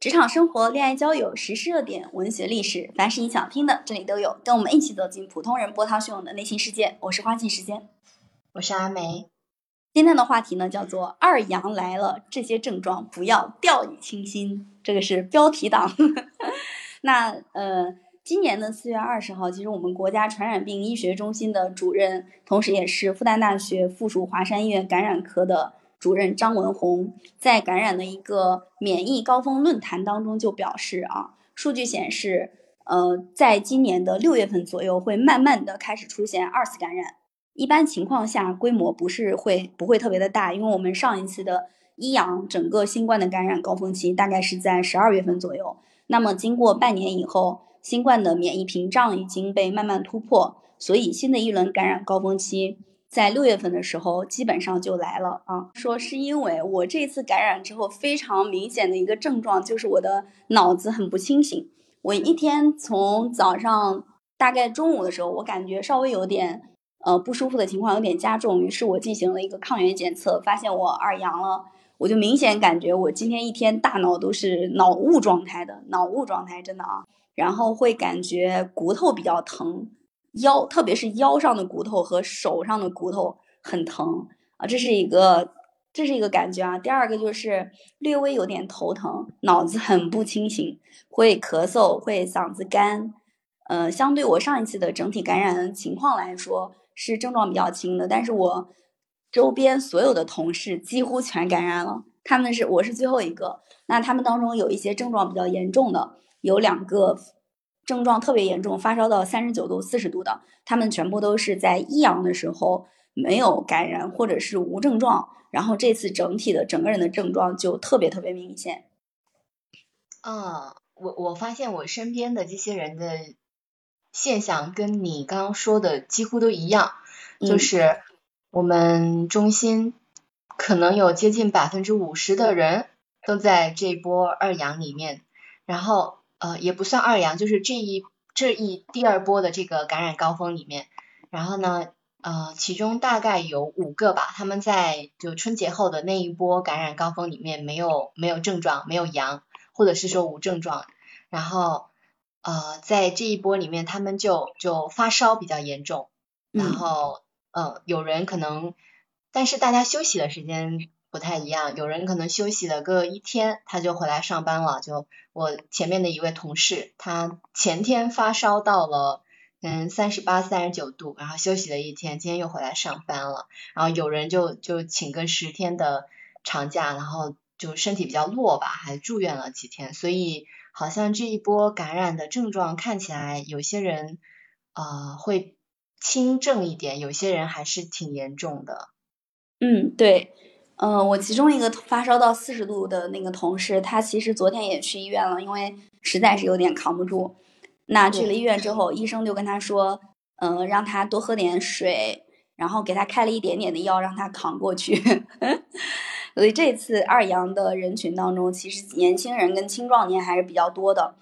职场生活、恋爱交友、时事热点、文学历史，凡是你想听的，这里都有。跟我们一起走进普通人波涛汹涌的内心世界。我是花季时间，我是阿梅。今天的话题呢，叫做“二阳来了”，这些症状不要掉以轻心。这个是标题党。那呃，今年的四月二十号，其实我们国家传染病医学中心的主任，同时也是复旦大学附属华山医院感染科的。主任张文宏在感染的一个免疫高峰论坛当中就表示啊，数据显示，呃，在今年的六月份左右会慢慢的开始出现二次感染。一般情况下，规模不是会不会特别的大，因为我们上一次的一阳整个新冠的感染高峰期大概是在十二月份左右。那么经过半年以后，新冠的免疫屏障已经被慢慢突破，所以新的一轮感染高峰期。在六月份的时候，基本上就来了啊。说是因为我这次感染之后，非常明显的一个症状就是我的脑子很不清醒。我一天从早上大概中午的时候，我感觉稍微有点呃不舒服的情况有点加重，于是我进行了一个抗原检测，发现我二阳了。我就明显感觉我今天一天大脑都是脑雾状态的，脑雾状态真的啊。然后会感觉骨头比较疼。腰，特别是腰上的骨头和手上的骨头很疼啊，这是一个，这是一个感觉啊。第二个就是略微有点头疼，脑子很不清醒，会咳嗽，会嗓子干。呃，相对我上一次的整体感染情况来说，是症状比较轻的。但是我周边所有的同事几乎全感染了，他们是我是最后一个。那他们当中有一些症状比较严重的，有两个。症状特别严重，发烧到三十九度、四十度的，他们全部都是在一阳的时候没有感染或者是无症状，然后这次整体的整个人的症状就特别特别明显。啊，我我发现我身边的这些人的现象跟你刚刚说的几乎都一样，就是我们中心可能有接近百分之五十的人都在这波二阳里面，然后。呃，也不算二阳，就是这一这一第二波的这个感染高峰里面，然后呢，呃，其中大概有五个吧，他们在就春节后的那一波感染高峰里面没有没有症状，没有阳，或者是说无症状，然后呃，在这一波里面，他们就就发烧比较严重，然后呃，有人可能，但是大家休息的时间。不太一样，有人可能休息了个一天，他就回来上班了。就我前面的一位同事，他前天发烧到了嗯三十八、三十九度，然后休息了一天，今天又回来上班了。然后有人就就请个十天的长假，然后就身体比较弱吧，还住院了几天。所以好像这一波感染的症状看起来，有些人呃会轻症一点，有些人还是挺严重的。嗯，对。嗯，我其中一个发烧到四十度的那个同事，他其实昨天也去医院了，因为实在是有点扛不住。那去了医院之后，医生就跟他说，嗯，让他多喝点水，然后给他开了一点点的药，让他扛过去。所以这次二阳的人群当中，其实年轻人跟青壮年还是比较多的。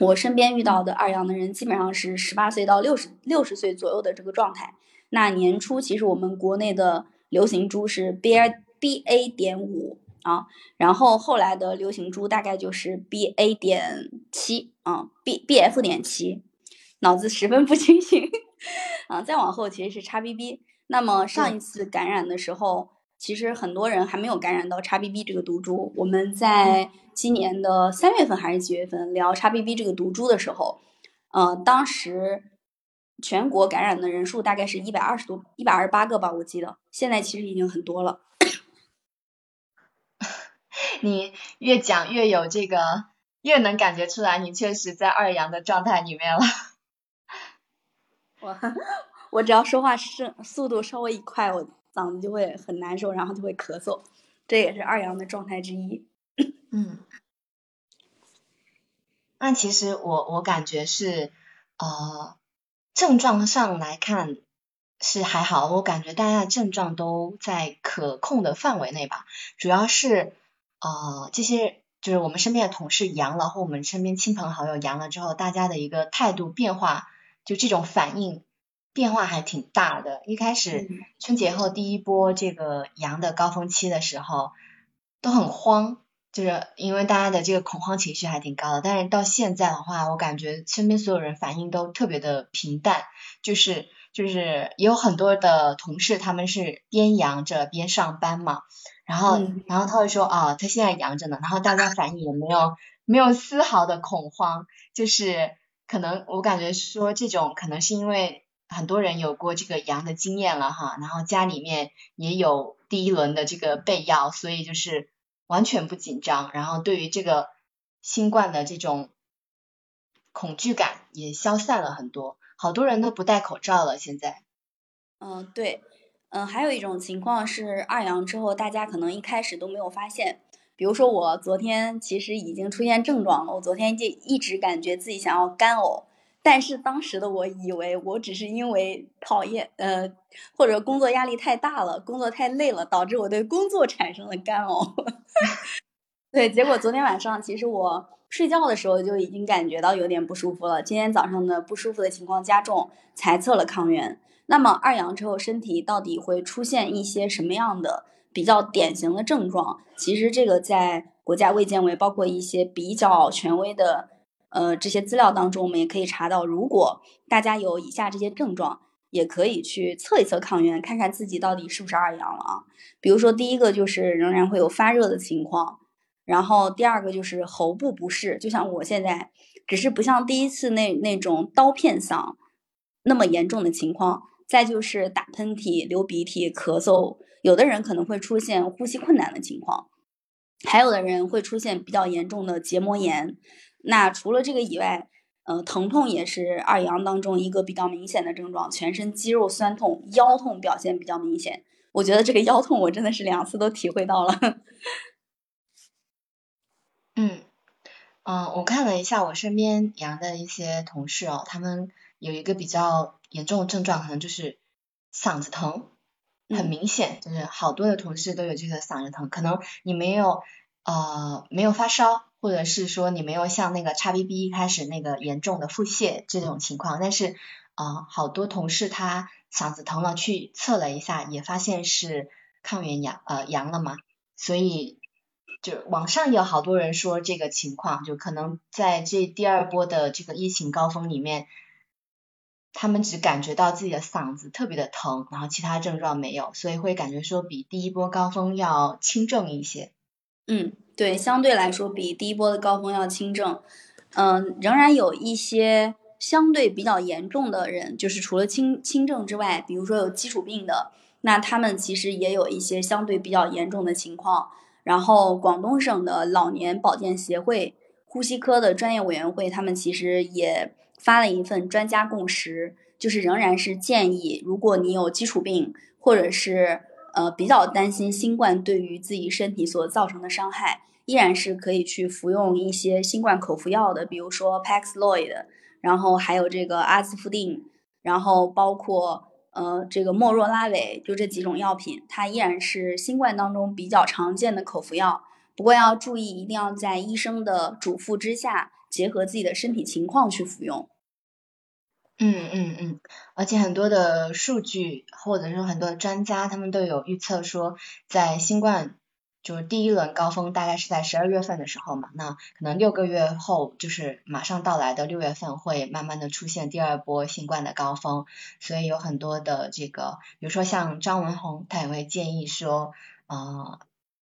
我身边遇到的二阳的人，基本上是十八岁到六十六十岁左右的这个状态。那年初其实我们国内的流行株是 B R。B A 点五啊，然后后来的流行株大概就是 B A 点七啊，B B F 点七，脑子十分不清醒啊。再往后其实是叉 B B。那么上一次感染的时候，其实很多人还没有感染到叉 B B 这个毒株。我们在今年的三月份还是几月份聊叉 B B 这个毒株的时候，呃，当时全国感染的人数大概是一百二十多、一百二十八个吧，我记得。现在其实已经很多了。你越讲越有这个，越能感觉出来你确实在二阳的状态里面了。我我只要说话声速度稍微一快，我嗓子就会很难受，然后就会咳嗽，这也是二阳的状态之一。嗯，那其实我我感觉是呃症状上来看是还好，我感觉大家的症状都在可控的范围内吧，主要是。呃，这些就是我们身边的同事阳了，或我们身边亲朋好友阳了之后，大家的一个态度变化，就这种反应变化还挺大的。一开始春节后第一波这个阳的高峰期的时候，都很慌，就是因为大家的这个恐慌情绪还挺高的，但是到现在的话，我感觉身边所有人反应都特别的平淡，就是就是也有很多的同事他们是边阳着边上班嘛，然后然后他会说啊，他现在阳着呢，然后大家反应也没有没有丝毫的恐慌，就是可能我感觉说这种可能是因为很多人有过这个阳的经验了哈，然后家里面也有第一轮的这个备药，所以就是。完全不紧张，然后对于这个新冠的这种恐惧感也消散了很多，好多人都不戴口罩了。现在，嗯，对，嗯，还有一种情况是二阳之后，大家可能一开始都没有发现。比如说我昨天其实已经出现症状了，我昨天就一直感觉自己想要干呕。但是当时的我以为我只是因为讨厌，呃，或者工作压力太大了，工作太累了，导致我对工作产生了干呕。对，结果昨天晚上其实我睡觉的时候就已经感觉到有点不舒服了。今天早上的不舒服的情况加重，才测了抗原。那么二阳之后，身体到底会出现一些什么样的比较典型的症状？其实这个在国家卫健委，包括一些比较权威的。呃，这些资料当中，我们也可以查到，如果大家有以下这些症状，也可以去测一测抗原，看看自己到底是不是二阳了啊。比如说，第一个就是仍然会有发热的情况，然后第二个就是喉部不适，就像我现在，只是不像第一次那那种刀片嗓那么严重的情况。再就是打喷嚏、流鼻涕、咳嗽，有的人可能会出现呼吸困难的情况，还有的人会出现比较严重的结膜炎。那除了这个以外，呃，疼痛也是二阳当中一个比较明显的症状，全身肌肉酸痛、腰痛表现比较明显。我觉得这个腰痛我真的是两次都体会到了。嗯，嗯，我看了一下我身边阳的一些同事哦，他们有一个比较严重的症状，可能就是嗓子疼，很明显，就是好多的同事都有这个嗓子疼。可能你没有呃没有发烧。或者是说你没有像那个叉 B B 一开始那个严重的腹泻这种情况，但是啊，好多同事他嗓子疼了，去测了一下，也发现是抗原阳呃阳了嘛，所以就网上有好多人说这个情况，就可能在这第二波的这个疫情高峰里面，他们只感觉到自己的嗓子特别的疼，然后其他症状没有，所以会感觉说比第一波高峰要轻症一些。嗯。对，相对来说比第一波的高峰要轻症，嗯，仍然有一些相对比较严重的人，就是除了轻轻症之外，比如说有基础病的，那他们其实也有一些相对比较严重的情况。然后广东省的老年保健协会呼吸科的专业委员会，他们其实也发了一份专家共识，就是仍然是建议，如果你有基础病或者是。呃，比较担心新冠对于自己身体所造成的伤害，依然是可以去服用一些新冠口服药的，比如说 Paxlovid，然后还有这个阿司匹林，然后包括呃这个莫若拉韦，就这几种药品，它依然是新冠当中比较常见的口服药。不过要注意，一定要在医生的嘱咐之下，结合自己的身体情况去服用。嗯嗯嗯，而且很多的数据或者说很多的专家，他们都有预测说，在新冠就是第一轮高峰大概是在十二月份的时候嘛，那可能六个月后就是马上到来的六月份会慢慢的出现第二波新冠的高峰，所以有很多的这个，比如说像张文宏，他也会建议说，呃，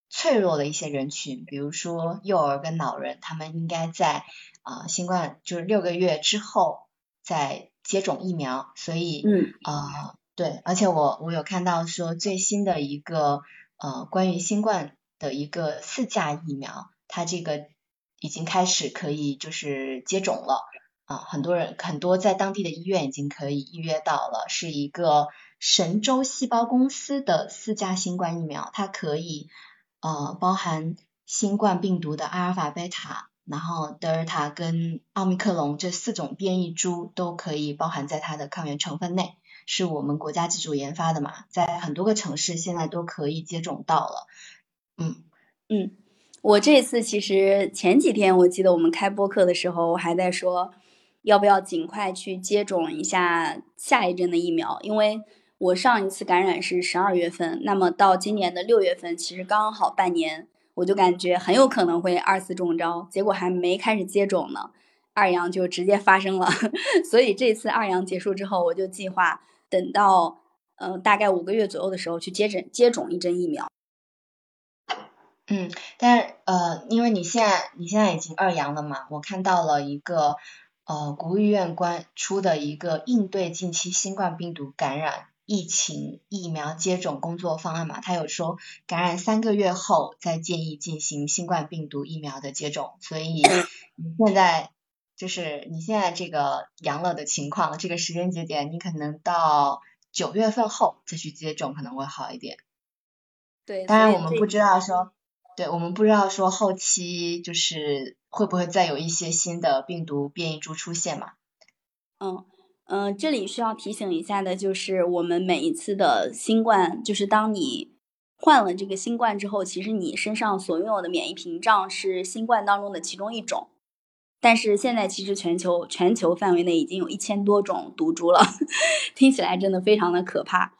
脆弱的一些人群，比如说幼儿跟老人，他们应该在啊新冠就是六个月之后再。接种疫苗，所以嗯啊对，而且我我有看到说最新的一个呃关于新冠的一个四价疫苗，它这个已经开始可以就是接种了啊，很多人很多在当地的医院已经可以预约到了，是一个神州细胞公司的四价新冠疫苗，它可以呃包含新冠病毒的阿尔法、贝塔。然后德尔塔跟奥密克戎这四种变异株都可以包含在它的抗原成分内，是我们国家自主研发的嘛，在很多个城市现在都可以接种到了。嗯嗯，我这次其实前几天我记得我们开播课的时候，我还在说要不要尽快去接种一下下一针的疫苗，因为我上一次感染是十二月份，那么到今年的六月份，其实刚好半年。我就感觉很有可能会二次中招，结果还没开始接种呢，二阳就直接发生了。所以这次二阳结束之后，我就计划等到呃大概五个月左右的时候去接诊接种一针疫苗。嗯，但是呃，因为你现在你现在已经二阳了嘛，我看到了一个呃国务院官出的一个应对近期新冠病毒感染。疫情疫苗接种工作方案嘛，他有说感染三个月后再建议进行新冠病毒疫苗的接种，所以 你现在就是你现在这个阳了的情况，这个时间节点，你可能到九月份后再去接种可能会好一点。对，当然我们不知道说，对我们不知道说后期就是会不会再有一些新的病毒变异株出现嘛？嗯。嗯，这里需要提醒一下的就是，我们每一次的新冠，就是当你患了这个新冠之后，其实你身上所拥有的免疫屏障是新冠当中的其中一种。但是现在其实全球全球范围内已经有一千多种毒株了，听起来真的非常的可怕。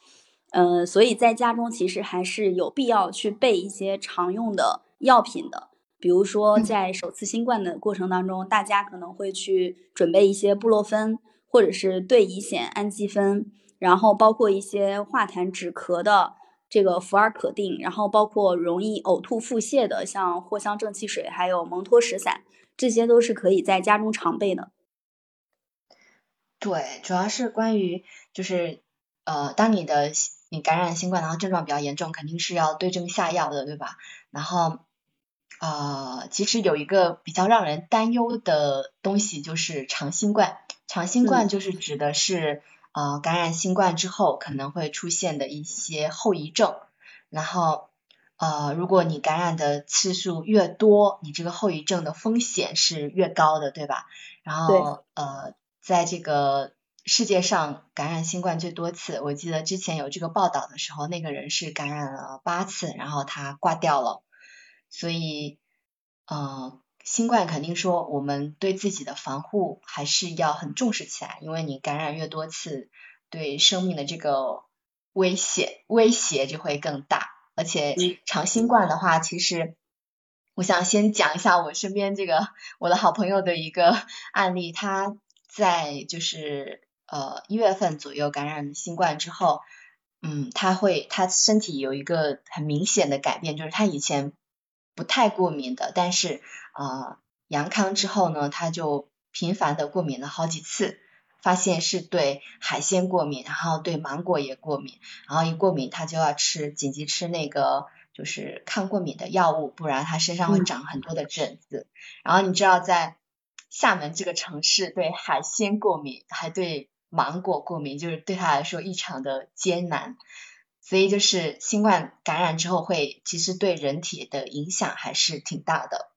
嗯，所以在家中其实还是有必要去备一些常用的药品的，比如说在首次新冠的过程当中，大家可能会去准备一些布洛芬。或者是对乙酰氨基酚，然后包括一些化痰止咳的这个福尔可定，然后包括容易呕吐腹泻的，像藿香正气水，还有蒙脱石散，这些都是可以在家中常备的。对，主要是关于就是呃，当你的你感染新冠，然后症状比较严重，肯定是要对症下药的，对吧？然后呃，其实有一个比较让人担忧的东西，就是长新冠。长新冠就是指的是呃感染新冠之后可能会出现的一些后遗症，然后呃如果你感染的次数越多，你这个后遗症的风险是越高的，对吧？然后呃在这个世界上感染新冠最多次，我记得之前有这个报道的时候，那个人是感染了八次，然后他挂掉了，所以呃。新冠肯定说，我们对自己的防护还是要很重视起来，因为你感染越多次，对生命的这个威胁威胁就会更大。而且长新冠的话，其实我想先讲一下我身边这个我的好朋友的一个案例，他在就是呃一月份左右感染新冠之后，嗯，他会他身体有一个很明显的改变，就是他以前。不太过敏的，但是呃阳康之后呢，他就频繁的过敏了好几次，发现是对海鲜过敏，然后对芒果也过敏，然后一过敏他就要吃紧急吃那个就是抗过敏的药物，不然他身上会长很多的疹子。然后你知道在厦门这个城市对海鲜过敏，还对芒果过敏，就是对他来说异常的艰难。所以就是新冠感染之后会，其实对人体的影响还是挺大的。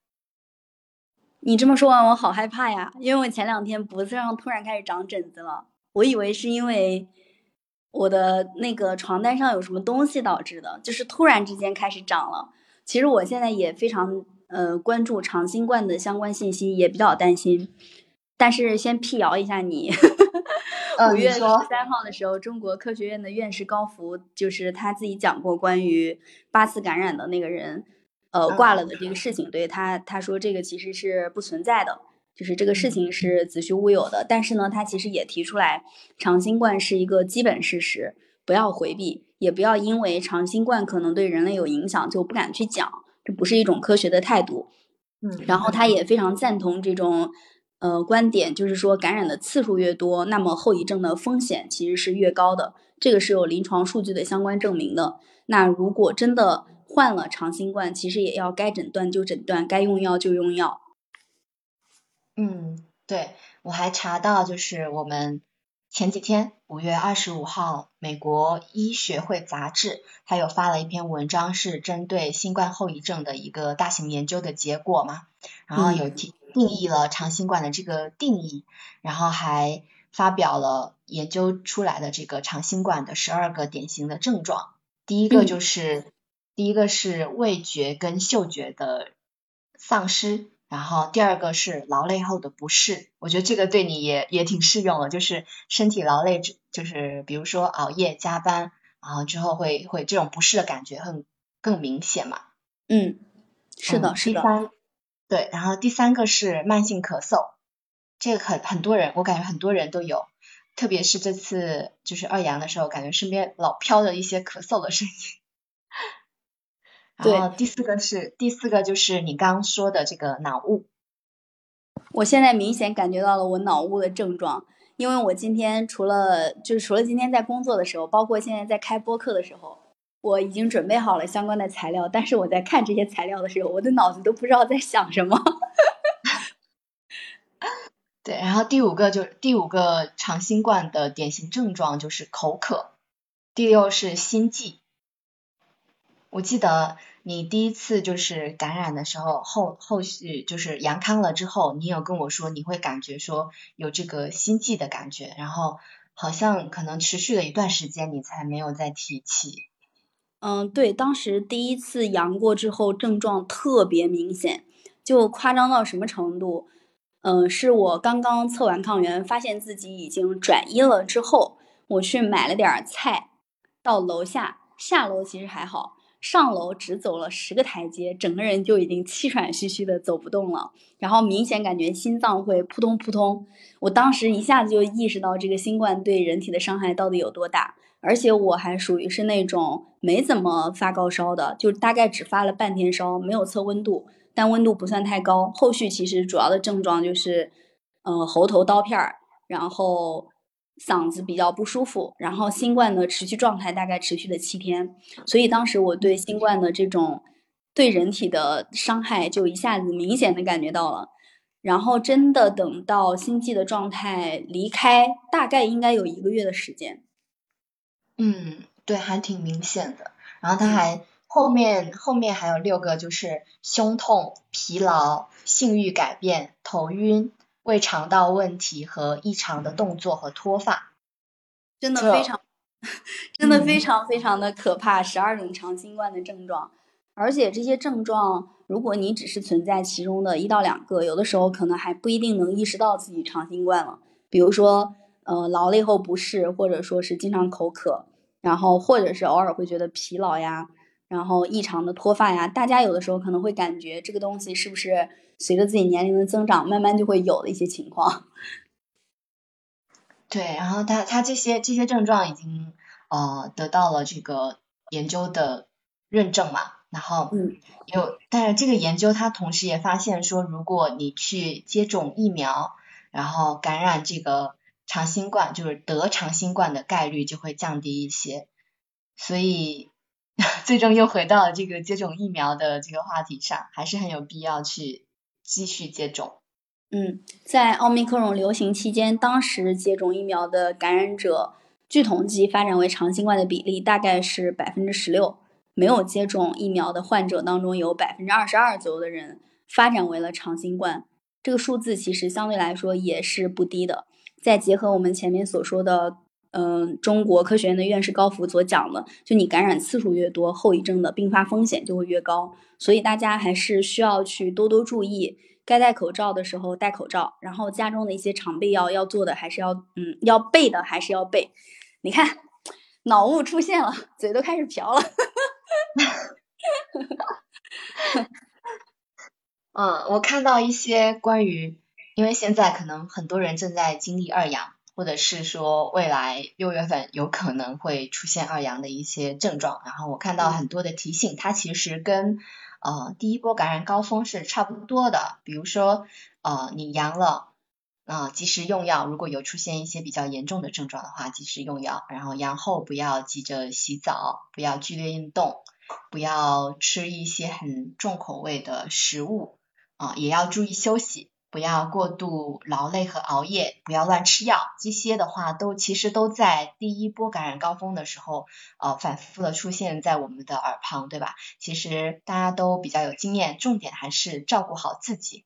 你这么说完，我好害怕呀！因为我前两天脖子上突然开始长疹子了，我以为是因为我的那个床单上有什么东西导致的，就是突然之间开始长了。其实我现在也非常呃关注长新冠的相关信息，也比较担心。但是先辟谣一下你。五月十三号的时候，中国科学院的院士高福就是他自己讲过关于八次感染的那个人，呃挂了的这个事情。对他他说这个其实是不存在的，就是这个事情是子虚乌有的。但是呢，他其实也提出来，长新冠是一个基本事实，不要回避，也不要因为长新冠可能对人类有影响就不敢去讲，这不是一种科学的态度。嗯，然后他也非常赞同这种。呃，观点就是说，感染的次数越多，那么后遗症的风险其实是越高的。这个是有临床数据的相关证明的。那如果真的患了长新冠，其实也要该诊断就诊断，该用药就用药。嗯，对，我还查到，就是我们前几天五月二十五号，美国医学会杂志它有发了一篇文章，是针对新冠后遗症的一个大型研究的结果嘛，然后有提。定义了长新冠的这个定义，然后还发表了研究出来的这个长新冠的十二个典型的症状。第一个就是，第一个是味觉跟嗅觉的丧失，然后第二个是劳累后的不适。我觉得这个对你也也挺适用的，就是身体劳累，就是比如说熬夜加班，然后之后会会这种不适的感觉很更明显嘛。嗯。是的，是的。第三，对，然后第三个是慢性咳嗽，这个很很多人，我感觉很多人都有，特别是这次就是二阳的时候，感觉身边老飘着一些咳嗽的声音。然后第四个是第四个就是你刚刚说的这个脑雾，我现在明显感觉到了我脑雾的症状，因为我今天除了就是除了今天在工作的时候，包括现在在开播课的时候。我已经准备好了相关的材料，但是我在看这些材料的时候，我的脑子都不知道在想什么。对，然后第五个就是第五个长新冠的典型症状就是口渴，第六是心悸。我记得你第一次就是感染的时候，后后续就是阳康了之后，你有跟我说你会感觉说有这个心悸的感觉，然后好像可能持续了一段时间，你才没有再提起。嗯，对，当时第一次阳过之后，症状特别明显，就夸张到什么程度？嗯，是我刚刚测完抗原，发现自己已经转阴了之后，我去买了点菜，到楼下下楼其实还好，上楼只走了十个台阶，整个人就已经气喘吁吁的走不动了，然后明显感觉心脏会扑通扑通，我当时一下子就意识到这个新冠对人体的伤害到底有多大。而且我还属于是那种没怎么发高烧的，就大概只发了半天烧，没有测温度，但温度不算太高。后续其实主要的症状就是，呃，喉头刀片儿，然后嗓子比较不舒服，然后新冠的持续状态大概持续了七天。所以当时我对新冠的这种对人体的伤害就一下子明显的感觉到了。然后真的等到心悸的状态离开，大概应该有一个月的时间。嗯，对，还挺明显的。然后他还后面后面还有六个，就是胸痛、疲劳、性欲改变、头晕、胃肠道问题和异常的动作和脱发，真的非常，真的非常非常的可怕。十二种长新冠的症状，而且这些症状，如果你只是存在其中的一到两个，有的时候可能还不一定能意识到自己长新冠了。比如说。呃，劳累后不适，或者说是经常口渴，然后或者是偶尔会觉得疲劳呀，然后异常的脱发呀，大家有的时候可能会感觉这个东西是不是随着自己年龄的增长，慢慢就会有的一些情况。对，然后他他这些这些症状已经呃得到了这个研究的认证嘛，然后嗯有，但是这个研究它同时也发现说，如果你去接种疫苗，然后感染这个。长新冠就是得长新冠的概率就会降低一些，所以 最终又回到了这个接种疫苗的这个话题上，还是很有必要去继续接种。嗯，在奥密克戎流行期间，当时接种疫苗的感染者，据统计发展为长新冠的比例大概是百分之十六，没有接种疫苗的患者当中有百分之二十二左右的人发展为了长新冠，这个数字其实相对来说也是不低的。再结合我们前面所说的，嗯，中国科学院的院士高福所讲的，就你感染次数越多，后遗症的并发风险就会越高。所以大家还是需要去多多注意，该戴口罩的时候戴口罩，然后家中的一些常备药要做的还是要，嗯，要备的还是要备。你看，脑雾出现了，嘴都开始瓢了。嗯，我看到一些关于。因为现在可能很多人正在经历二阳，或者是说未来六月份有可能会出现二阳的一些症状。然后我看到很多的提醒，它其实跟呃第一波感染高峰是差不多的。比如说呃你阳了啊，及时用药；如果有出现一些比较严重的症状的话，及时用药。然后阳后不要急着洗澡，不要剧烈运动，不要吃一些很重口味的食物啊，也要注意休息。不要过度劳累和熬夜，不要乱吃药，这些的话都其实都在第一波感染高峰的时候，呃，反复的出现在我们的耳旁，对吧？其实大家都比较有经验，重点还是照顾好自己。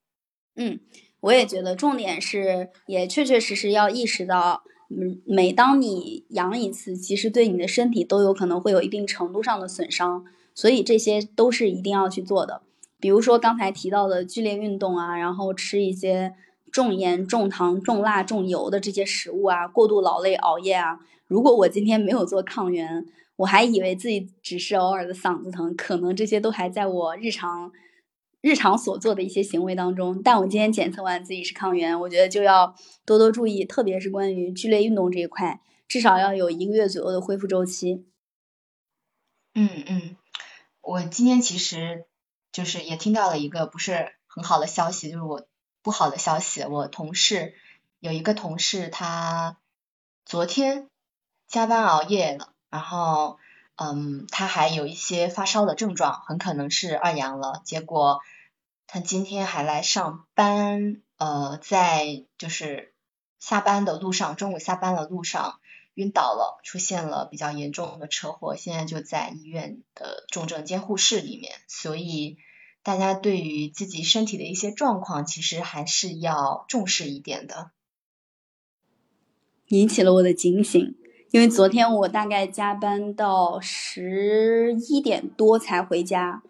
嗯，我也觉得重点是，也确确实实要意识到，嗯，每当你阳一次，其实对你的身体都有可能会有一定程度上的损伤，所以这些都是一定要去做的。比如说刚才提到的剧烈运动啊，然后吃一些重盐、重糖、重辣、重油的这些食物啊，过度劳累、熬夜啊。如果我今天没有做抗原，我还以为自己只是偶尔的嗓子疼，可能这些都还在我日常日常所做的一些行为当中。但我今天检测完自己是抗原，我觉得就要多多注意，特别是关于剧烈运动这一块，至少要有一个月左右的恢复周期。嗯嗯，我今天其实就是也听到了一个不是很好的消息，就是我不好的消息，我同事有一个同事他昨天加班熬夜了，然后。嗯，他还有一些发烧的症状，很可能是二阳了。结果他今天还来上班，呃，在就是下班的路上，中午下班的路上晕倒了，出现了比较严重的车祸，现在就在医院的重症监护室里面。所以大家对于自己身体的一些状况，其实还是要重视一点的，引起了我的警醒。因为昨天我大概加班到十一点多才回家，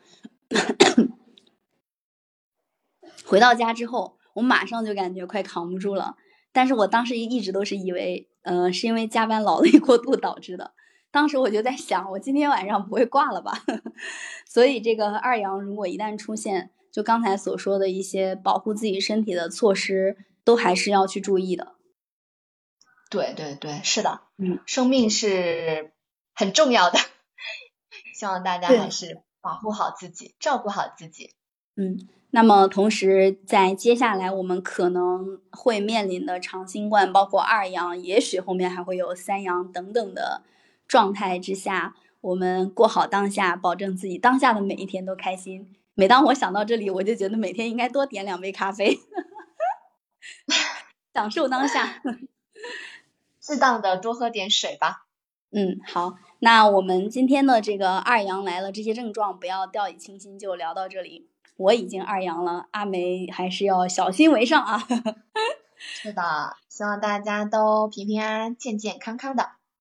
回到家之后，我马上就感觉快扛不住了。但是我当时一直都是以为，呃，是因为加班劳累过度导致的。当时我就在想，我今天晚上不会挂了吧？所以这个二阳如果一旦出现，就刚才所说的一些保护自己身体的措施，都还是要去注意的。对对对，是的，嗯，生命是很重要的，希望大家还是保护好自己，照顾好自己。嗯，那么同时在接下来我们可能会面临的长新冠，包括二阳，也许后面还会有三阳等等的状态之下，我们过好当下，保证自己当下的每一天都开心。每当我想到这里，我就觉得每天应该多点两杯咖啡，享受当下。适当的多喝点水吧。嗯，好，那我们今天的这个二阳来了，这些症状不要掉以轻心，就聊到这里。我已经二阳了，阿梅还是要小心为上啊。是的，希望大家都平平安安、健健康康的。